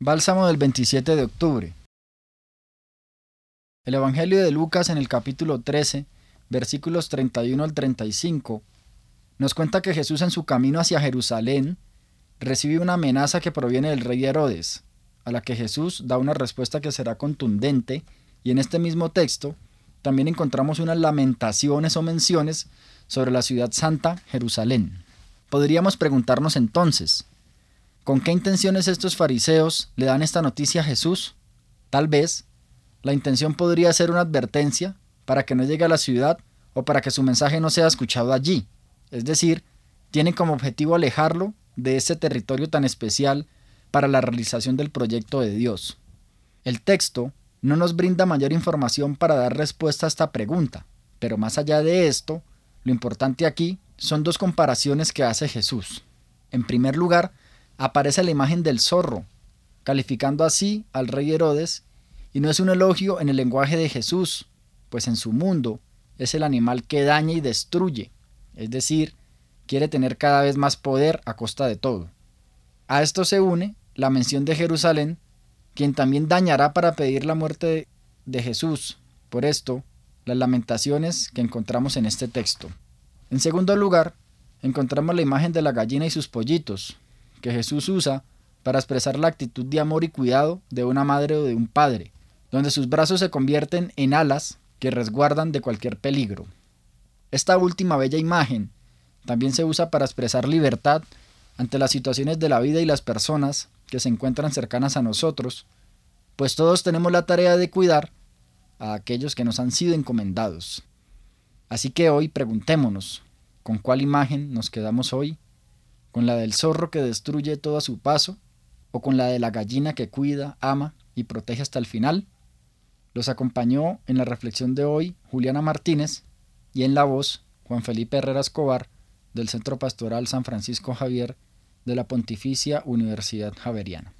Bálsamo del 27 de octubre. El Evangelio de Lucas en el capítulo 13, versículos 31 al 35, nos cuenta que Jesús en su camino hacia Jerusalén recibe una amenaza que proviene del rey Herodes, a la que Jesús da una respuesta que será contundente, y en este mismo texto también encontramos unas lamentaciones o menciones sobre la ciudad santa Jerusalén. Podríamos preguntarnos entonces, ¿Con qué intenciones estos fariseos le dan esta noticia a Jesús? Tal vez la intención podría ser una advertencia para que no llegue a la ciudad o para que su mensaje no sea escuchado allí. Es decir, tienen como objetivo alejarlo de ese territorio tan especial para la realización del proyecto de Dios. El texto no nos brinda mayor información para dar respuesta a esta pregunta, pero más allá de esto, lo importante aquí son dos comparaciones que hace Jesús. En primer lugar, aparece la imagen del zorro, calificando así al rey Herodes, y no es un elogio en el lenguaje de Jesús, pues en su mundo es el animal que daña y destruye, es decir, quiere tener cada vez más poder a costa de todo. A esto se une la mención de Jerusalén, quien también dañará para pedir la muerte de Jesús. Por esto, las lamentaciones que encontramos en este texto. En segundo lugar, encontramos la imagen de la gallina y sus pollitos, que Jesús usa para expresar la actitud de amor y cuidado de una madre o de un padre, donde sus brazos se convierten en alas que resguardan de cualquier peligro. Esta última bella imagen también se usa para expresar libertad ante las situaciones de la vida y las personas que se encuentran cercanas a nosotros, pues todos tenemos la tarea de cuidar a aquellos que nos han sido encomendados. Así que hoy preguntémonos, ¿con cuál imagen nos quedamos hoy? Con la del zorro que destruye todo a su paso, o con la de la gallina que cuida, ama y protege hasta el final. Los acompañó en la reflexión de hoy Juliana Martínez y en la voz Juan Felipe Herrera Escobar del Centro Pastoral San Francisco Javier de la Pontificia Universidad Javeriana.